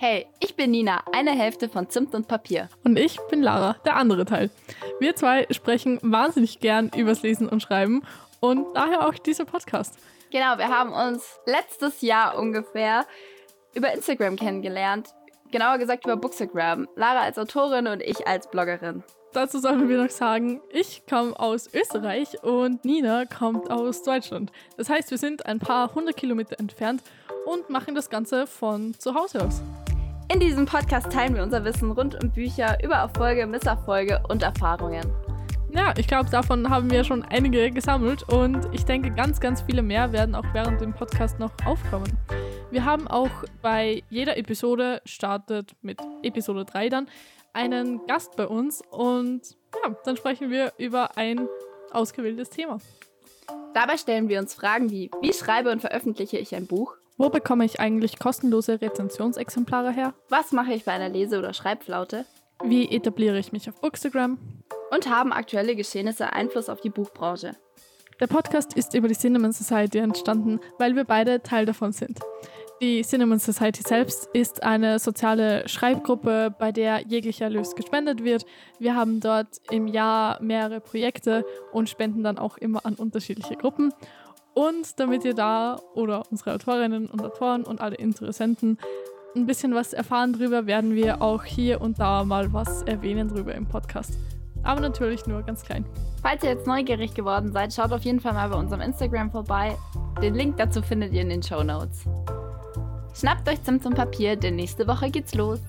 Hey, ich bin Nina, eine Hälfte von Zimt und Papier. Und ich bin Lara, der andere Teil. Wir zwei sprechen wahnsinnig gern übers Lesen und Schreiben und daher auch dieser Podcast. Genau, wir haben uns letztes Jahr ungefähr über Instagram kennengelernt. Genauer gesagt über Bookstagram. Lara als Autorin und ich als Bloggerin. Dazu sollen wir noch sagen, ich komme aus Österreich und Nina kommt aus Deutschland. Das heißt, wir sind ein paar hundert Kilometer entfernt und machen das Ganze von zu Hause aus. In diesem Podcast teilen wir unser Wissen rund um Bücher, über Erfolge, Misserfolge und Erfahrungen. Ja, ich glaube, davon haben wir schon einige gesammelt und ich denke, ganz, ganz viele mehr werden auch während dem Podcast noch aufkommen. Wir haben auch bei jeder Episode, startet mit Episode 3 dann, einen Gast bei uns und ja, dann sprechen wir über ein ausgewähltes Thema. Dabei stellen wir uns Fragen wie, wie schreibe und veröffentliche ich ein Buch? Wo bekomme ich eigentlich kostenlose Rezensionsexemplare her? Was mache ich bei einer Lese- oder Schreibflaute? Wie etabliere ich mich auf Bookstagram? Und haben aktuelle Geschehnisse Einfluss auf die Buchbranche? Der Podcast ist über die Cinnamon Society entstanden, weil wir beide Teil davon sind. Die Cinnamon Society selbst ist eine soziale Schreibgruppe, bei der jeglicher Erlös gespendet wird. Wir haben dort im Jahr mehrere Projekte und spenden dann auch immer an unterschiedliche Gruppen. Und damit ihr da oder unsere Autorinnen und Autoren und alle Interessenten ein bisschen was erfahren drüber, werden wir auch hier und da mal was erwähnen drüber im Podcast. Aber natürlich nur ganz klein. Falls ihr jetzt neugierig geworden seid, schaut auf jeden Fall mal bei unserem Instagram vorbei. Den Link dazu findet ihr in den Show Notes. Schnappt euch Zimt und Papier, denn nächste Woche geht's los.